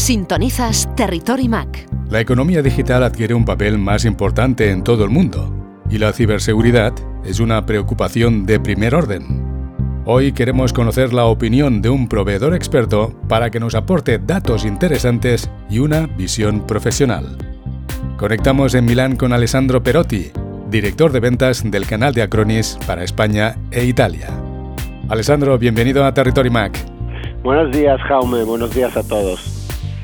Sintonizas Territory Mac. La economía digital adquiere un papel más importante en todo el mundo y la ciberseguridad es una preocupación de primer orden. Hoy queremos conocer la opinión de un proveedor experto para que nos aporte datos interesantes y una visión profesional. Conectamos en Milán con Alessandro Perotti, director de ventas del canal de Acronis para España e Italia. Alessandro, bienvenido a Territory Mac. Buenos días, Jaume. Buenos días a todos.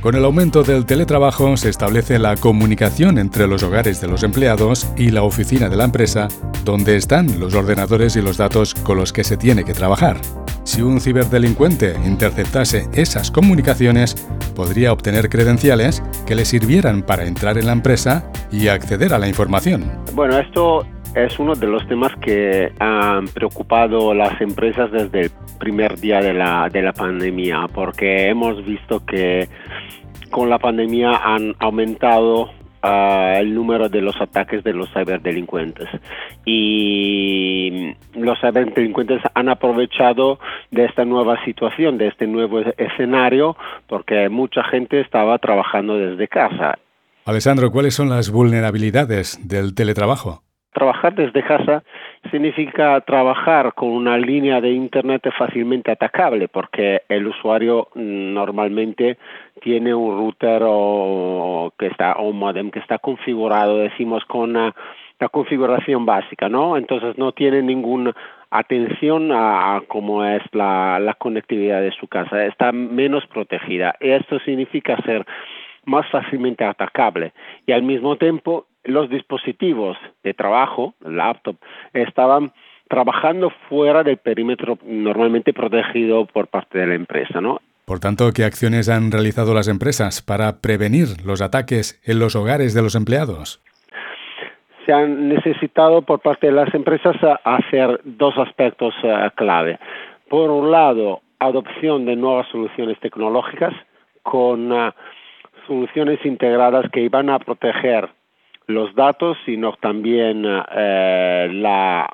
Con el aumento del teletrabajo se establece la comunicación entre los hogares de los empleados y la oficina de la empresa, donde están los ordenadores y los datos con los que se tiene que trabajar. Si un ciberdelincuente interceptase esas comunicaciones, podría obtener credenciales que le sirvieran para entrar en la empresa y acceder a la información. Bueno, esto es uno de los temas que han preocupado las empresas desde el primer día de la, de la pandemia, porque hemos visto que con la pandemia han aumentado ah, el número de los ataques de los ciberdelincuentes y los ciberdelincuentes han aprovechado de esta nueva situación, de este nuevo escenario, porque mucha gente estaba trabajando desde casa. Alessandro, ¿cuáles son las vulnerabilidades del teletrabajo? Trabajar desde casa significa trabajar con una línea de Internet fácilmente atacable porque el usuario mm, normalmente tiene un router o, que está un modem que está configurado, decimos con la configuración básica, ¿no? Entonces no tiene ninguna atención a, cómo es la, la conectividad de su casa, está menos protegida. Esto significa ser más fácilmente atacable y al mismo tiempo los dispositivos de trabajo, laptop, estaban trabajando fuera del perímetro normalmente protegido por parte de la empresa, ¿no? Por tanto, ¿qué acciones han realizado las empresas para prevenir los ataques en los hogares de los empleados? Se han necesitado por parte de las empresas hacer dos aspectos eh, clave. Por un lado, adopción de nuevas soluciones tecnológicas con uh, soluciones integradas que iban a proteger los datos, sino también eh, la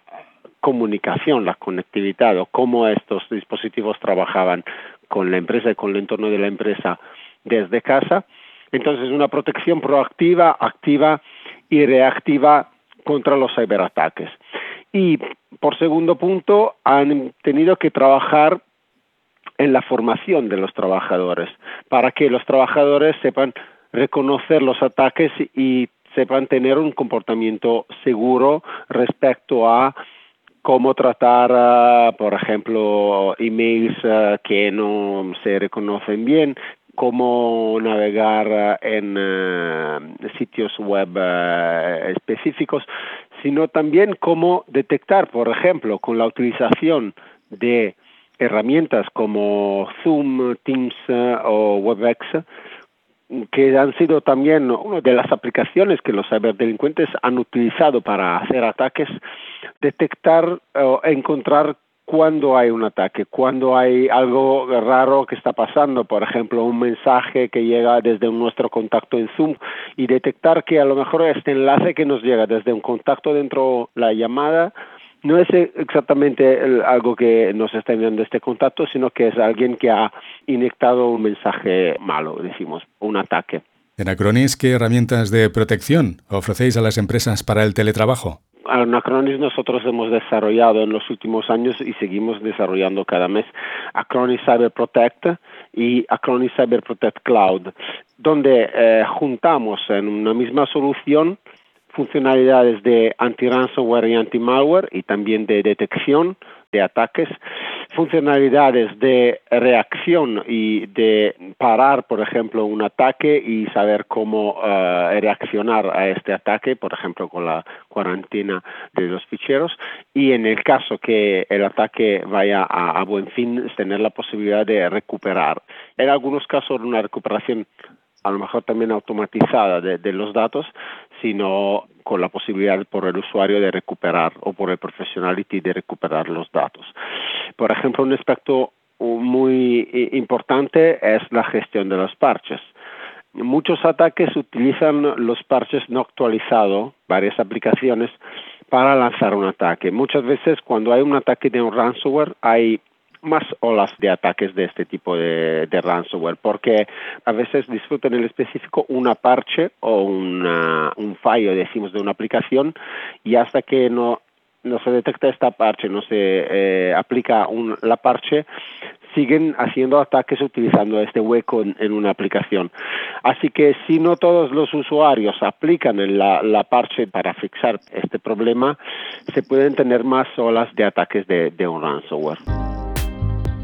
comunicación, la conectividad o cómo estos dispositivos trabajaban con la empresa y con el entorno de la empresa desde casa. Entonces, una protección proactiva, activa y reactiva contra los ciberataques. Y por segundo punto, han tenido que trabajar en la formación de los trabajadores para que los trabajadores sepan reconocer los ataques y sepan tener un comportamiento seguro respecto a cómo tratar, ah, por ejemplo, emails ah, que no se reconocen bien, cómo navegar ah, en sitios web específicos, sino también cómo detectar, por ejemplo, con la utilización de herramientas como Zoom, Teams o WebEx, que han sido también una de las aplicaciones que los ciberdelincuentes han utilizado para hacer ataques, detectar o encontrar cuando hay un ataque, cuando hay algo raro que está pasando, por ejemplo, un mensaje que llega desde nuestro contacto en Zoom y detectar que a lo mejor este enlace que nos llega desde un contacto dentro de la llamada no es exactamente algo que nos está enviando este contacto, sino que es alguien que ha inyectado un mensaje malo, decimos, un ataque. En Acronis, ¿qué herramientas de protección ofrecéis a las empresas para el teletrabajo? En Acronis nosotros hemos desarrollado en los últimos años y seguimos desarrollando cada mes Acronis Cyber Protect y Acronis Cyber Protect Cloud, donde eh, juntamos en una misma solución funcionalidades de anti-ransomware y anti-malware y también de detección de ataques, funcionalidades de reacción y de parar, por ejemplo, un ataque y saber cómo eh, reaccionar a este ataque, por ejemplo, con la cuarentena de los ficheros, y en el caso que el ataque vaya a, buen fin, tener la posibilidad de recuperar. En algunos casos, una recuperación a lo mejor también automatizada de, los datos, sino con la posibilidad por el usuario de recuperar o por el professionality de recuperar los datos. Por ejemplo, un aspecto muy importante es la gestión de los parches. Muchos ataques utilizan los parches no actualizados, varias aplicaciones, para lanzar un ataque. Muchas veces cuando hay un ataque de un ransomware hay más olas de ataques de este tipo de, ransomware, porque a veces disfrutan en el específico una parche o un fallo, decimos, de una aplicación y hasta que no no se detecta esta parche, no se eh, aplica la parche, siguen haciendo ataques utilizando este hueco en, una aplicación. Así que si no todos los usuarios aplican la, la parche para fixar este problema, se pueden tener más olas de ataques de un ransomware.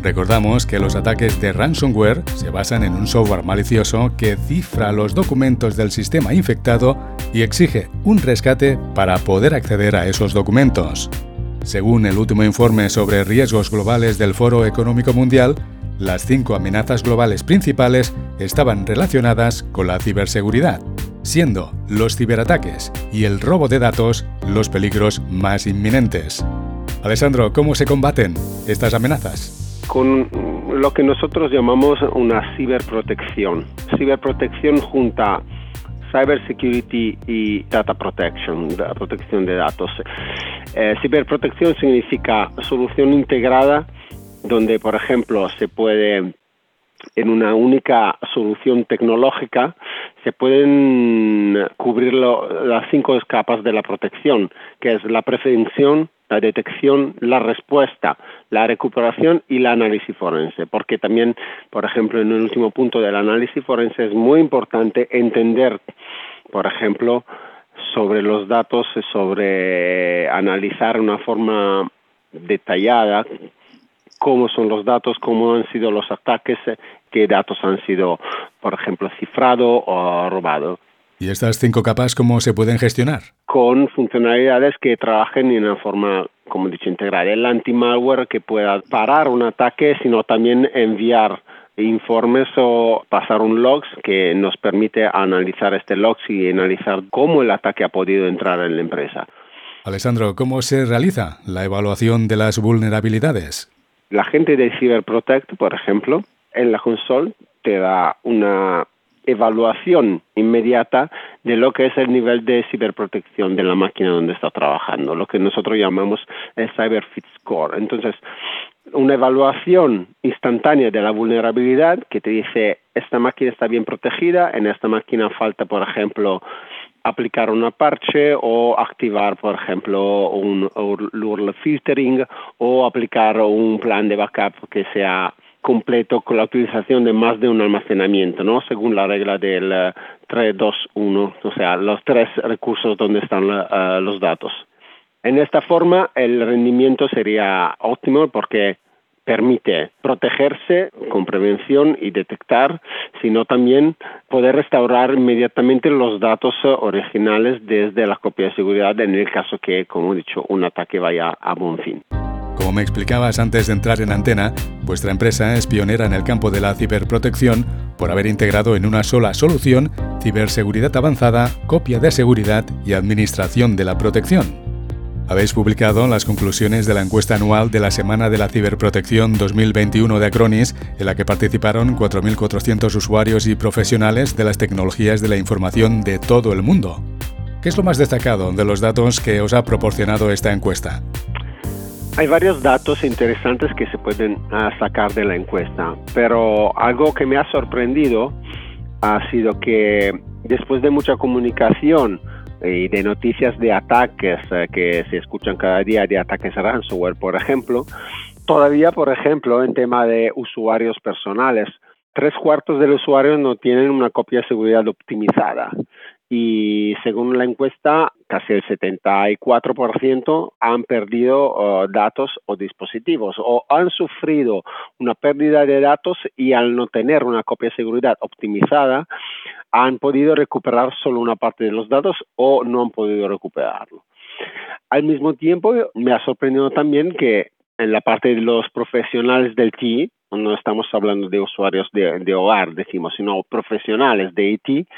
Recordamos que los ataques de ransomware se basan en un software malicioso que cifra los documentos del sistema infectado y exige un rescate para poder acceder a esos documentos. Según el último informe sobre riesgos globales del Foro Económico Mundial, las cinco amenazas globales principales estaban relacionadas con la ciberseguridad, siendo los ciberataques y el robo de datos los peligros más inminentes. Alessandro, ¿cómo se combaten estas amenazas? Con lo que nosotros llamamos una ciberprotección. Ciberprotección junta cybersecurity y data protection, la protección de datos. Eh, ciberprotección significa solución integrada donde, por ejemplo, se puede en una única solución tecnológica se pueden cubrir las cinco capas de la protección, que es la prevención, la detección, la respuesta, la recuperación y la análisis forense, porque también, por ejemplo, en el último punto del análisis forense es muy importante entender, por ejemplo, sobre los datos, sobre analizar una forma detallada cómo son los datos, cómo han sido los ataques, qué datos han sido, por ejemplo, cifrado o robado. ¿Y estas cinco capas cómo se pueden gestionar? Con funcionalidades que trabajen en una forma, como he dicho, integral. El anti-malware que pueda parar un ataque, sino también enviar informes o pasar un logs que nos permite analizar este logs y analizar cómo el ataque ha podido entrar en la empresa. Alessandro, ¿cómo se realiza la evaluación de las vulnerabilidades? La gente de CyberProtect, por ejemplo, en la console te da una evaluación inmediata de lo que es el nivel de ciberprotección de la máquina donde está trabajando, lo que nosotros llamamos el Cyber Fit Score. Entonces, una evaluación instantánea de la vulnerabilidad que te dice esta máquina está bien protegida, en esta máquina falta, por ejemplo, aplicar una parche o activar, por ejemplo, un URL filtering o aplicar un plan de backup que sea completo con la utilización de más de un almacenamiento, ¿no? Según la regla del 3, 2, 1, o sea, los tres recursos donde están uh, los datos. En esta forma, el rendimiento sería óptimo porque permite protegerse con prevención y detectar, sino también poder restaurar inmediatamente los datos originales desde la copia de seguridad en el caso que, como he dicho, un ataque vaya a buen fin. Como me explicabas antes de entrar en antena, vuestra empresa es pionera en el campo de la ciberprotección por haber integrado en una sola solución ciberseguridad avanzada, copia de seguridad y administración de la protección. Habéis publicado las conclusiones de la encuesta anual de la Semana de la Ciberprotección 2021 de Acronis, en la que participaron 4.400 usuarios y profesionales de las tecnologías de la información de todo el mundo. ¿Qué es lo más destacado de los datos que os ha proporcionado esta encuesta? Hay varios datos interesantes que se pueden ah, sacar de la encuesta, pero algo que me ha sorprendido ha sido que después de mucha comunicación, y de noticias de ataques eh, que se escuchan cada día, de ataques ransomware, por ejemplo, todavía, por ejemplo, en tema de usuarios personales, tres cuartos de los usuarios no tienen una copia de seguridad optimizada y según la encuesta, casi el 74% han perdido uh, datos o dispositivos o han sufrido una pérdida de datos y al no tener una copia de seguridad optimizada, han podido recuperar solo una parte de los datos o no han podido recuperarlo. Al mismo tiempo, me ha sorprendido también que en la parte de los profesionales del TI, no estamos hablando de usuarios de, de hogar, decimos, sino profesionales de IT,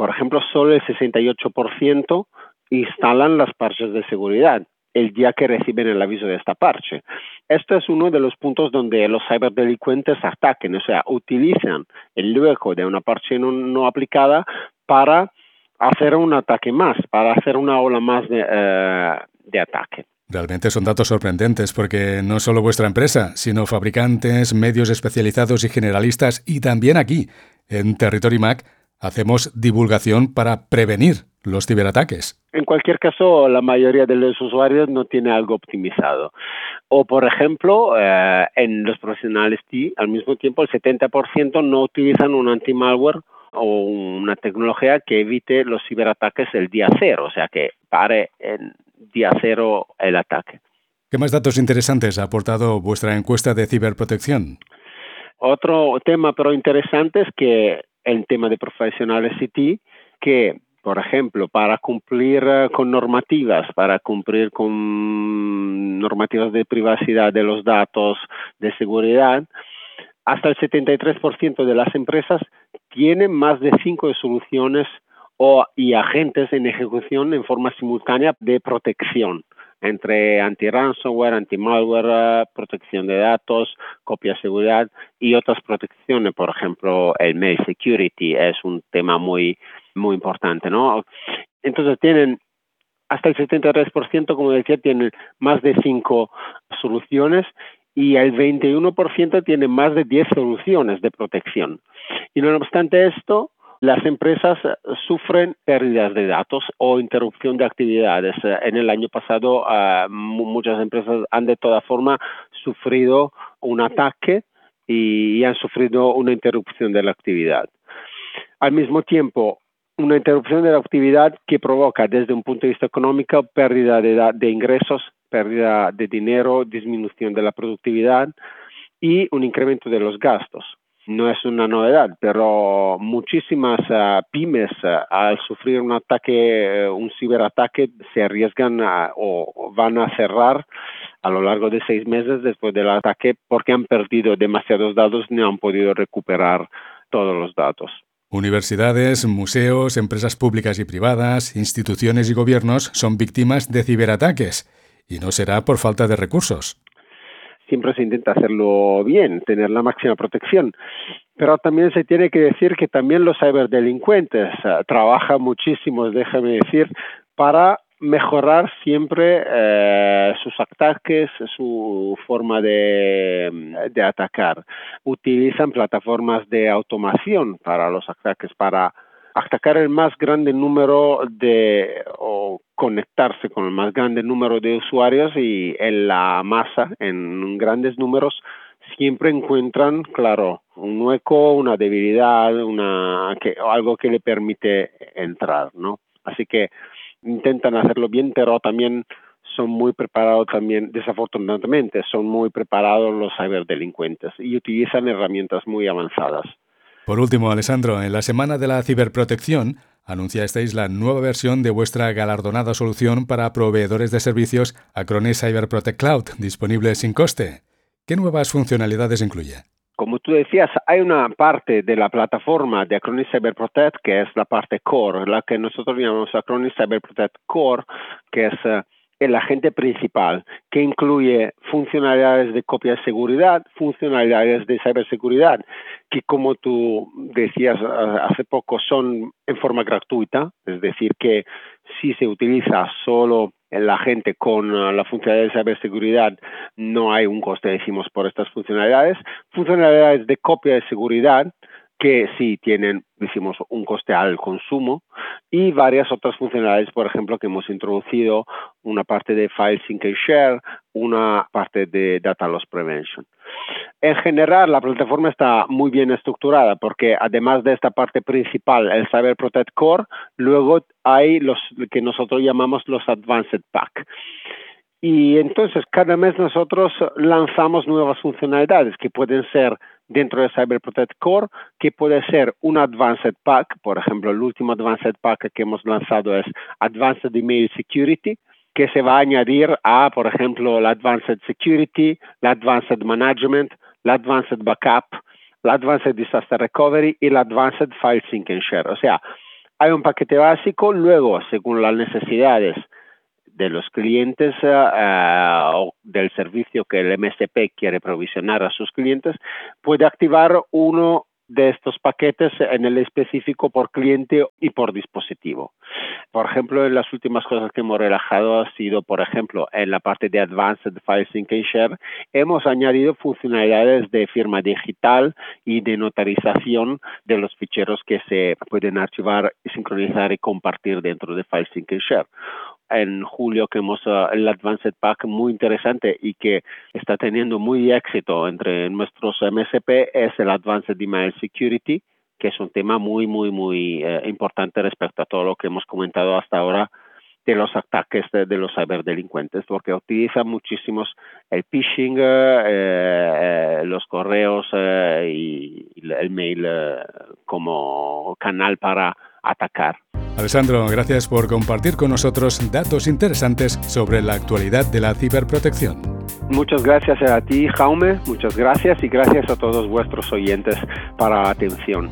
por ejemplo, solo el 68% instalan las parches de seguridad el día que reciben el aviso de esta parche. Esto es uno de los puntos donde los ciberdelincuentes ataquen, o sea, utilizan el hueco de una parche no, aplicada para hacer un ataque más, para hacer una ola más de, eh, de ataque. Realmente son datos sorprendentes porque no solo vuestra empresa, sino fabricantes, medios especializados y generalistas y también aquí, en Territory Mac, hacemos divulgación para prevenir los ciberataques. En cualquier caso, la mayoría de los usuarios no tiene algo optimizado. O, por ejemplo, eh, en los profesionales T, al mismo tiempo, el 70% no utilizan un anti-malware o una tecnología que evite los ciberataques el día cero, o sea, que pare en día cero el ataque. ¿Qué más datos interesantes ha aportado vuestra encuesta de ciberprotección? Otro tema pero interesante es que el tema de profesionales IT, que por ejemplo, para cumplir eh, con normativas, para cumplir con normativas de privacidad de los datos, de seguridad, hasta el 73% de las empresas tienen más de cinco soluciones o, y agentes en ejecución en forma simultánea de protección entre anti-ransomware, anti-malware, protección de datos, copia seguridad y otras protecciones, por ejemplo, el mail security es un tema muy, muy importante, ¿no? Entonces tienen hasta el 73%, como decía, tienen más de cinco soluciones y el 21% tiene más de 10 soluciones de protección. Y no obstante esto, las empresas sufren pérdidas de datos o interrupción de actividades. En el año pasado, ah, muchas empresas han de toda forma sufrido un ataque y han sufrido una interrupción de la actividad. Al mismo tiempo, una interrupción de la actividad que provoca desde un punto de vista económico pérdida de ingresos, pérdida de dinero, disminución de la productividad y un incremento de los gastos no es una novedad, pero muchísimas uh, pymes uh, al sufrir un ataque, uh, un ciberataque, se arriesgan o van a cerrar a lo largo de seis meses después del ataque porque han perdido demasiados datos y no han podido recuperar todos los datos. Universidades, museos, empresas públicas y privadas, instituciones y gobiernos son víctimas de ciberataques y no será por falta de recursos siempre se intenta hacerlo bien, tener la máxima protección. Pero también se tiene que decir que también los ciberdelincuentes uh, trabajan muchísimo, déjame decir, para mejorar siempre eh, sus ataques, su forma de, de, atacar. Utilizan plataformas de automación para los ataques, para atacar el más grande número de o conectarse con el más grande número de usuarios y en la masa, en grandes números, siempre encuentran, claro, un hueco, una debilidad, una que, algo que le permite entrar, ¿no? Así que intentan hacerlo bien, pero también son muy preparados también, desafortunadamente, son muy preparados los ciberdelincuentes y utilizan herramientas muy avanzadas. Por último, Alessandro, en la Semana de la Ciberprotección anunciasteis la nueva versión de vuestra galardonada solución para proveedores de servicios Acronis CyberProtect Cloud, disponible sin coste. ¿Qué nuevas funcionalidades incluye? Como tú decías, hay una parte de la plataforma de Acronis CyberProtect que es la parte core, la que nosotros llamamos Acronis CyberProtect Core, que es eh, el agente principal, que incluye funcionalidades de copia de seguridad, funcionalidades de ciberseguridad, que como tú decías hace poco son en forma gratuita, es decir, que si se utiliza solo el agente con la funcionalidad de ciberseguridad, no hay un coste, decimos, por estas funcionalidades. Funcionalidades de copia de seguridad, que sí tienen, decimos, un coste al consumo y varias otras funcionalidades, por ejemplo, que hemos introducido una parte de File Sync and Share, una parte de Data Loss Prevention. En general, la plataforma está muy bien estructurada porque además de esta parte principal, el Cyber Protect Core, luego hay los que nosotros llamamos los Advanced Pack. Y entonces cada mes nosotros lanzamos nuevas funcionalidades que pueden ser dentro de Cyber Protect Core, que puede ser un Advanced Pack, por ejemplo, el último Advanced Pack que hemos lanzado es Advanced Email Security, que se va a añadir a, por ejemplo, la Advanced Security, la Advanced Management, la Advanced Backup, la Advanced Disaster Recovery y la Advanced File Sync and Share. O sea, hay un paquete básico, luego, según las necesidades de los clientes eh, o del servicio que el MSP quiere provisionar a sus clientes, puede activar uno de estos paquetes en el específico por cliente y por dispositivo. Por ejemplo, en las últimas cosas que hemos relajado ha sido, por ejemplo, en la parte de Advanced File Sync and Share, hemos añadido funcionalidades de firma digital y de notarización de los ficheros que se pueden archivar, sincronizar y compartir dentro de File Sync and Share en julio que hemos uh, el Advanced Pack muy interesante y que está teniendo muy éxito entre nuestros MSP es el Advanced Email Security, que es un tema muy, muy, muy eh, importante respecto a todo lo que hemos comentado hasta ahora de los ataques de, los ciberdelincuentes, porque utilizan muchísimos el phishing, eh, eh, los correos y el mail como canal para atacar. Alessandro, gracias por compartir con nosotros datos interesantes sobre la actualidad de la ciberprotección. Muchas gracias a ti, Jaume, muchas gracias y gracias a todos vuestros oyentes para la atención.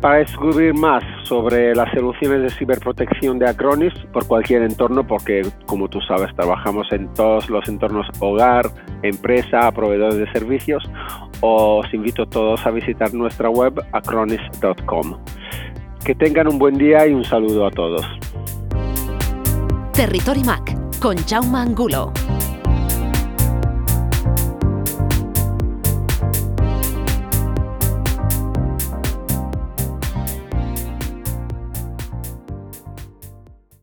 Para descubrir más sobre las soluciones de ciberprotección de Acronis por cualquier entorno, porque como tú sabes trabajamos en todos los entornos hogar, empresa, proveedores de servicios, os invito a todos a visitar nuestra web acronis.com. Que tengan un buen día y un saludo a todos. Territory Mac con Jaume Angulo.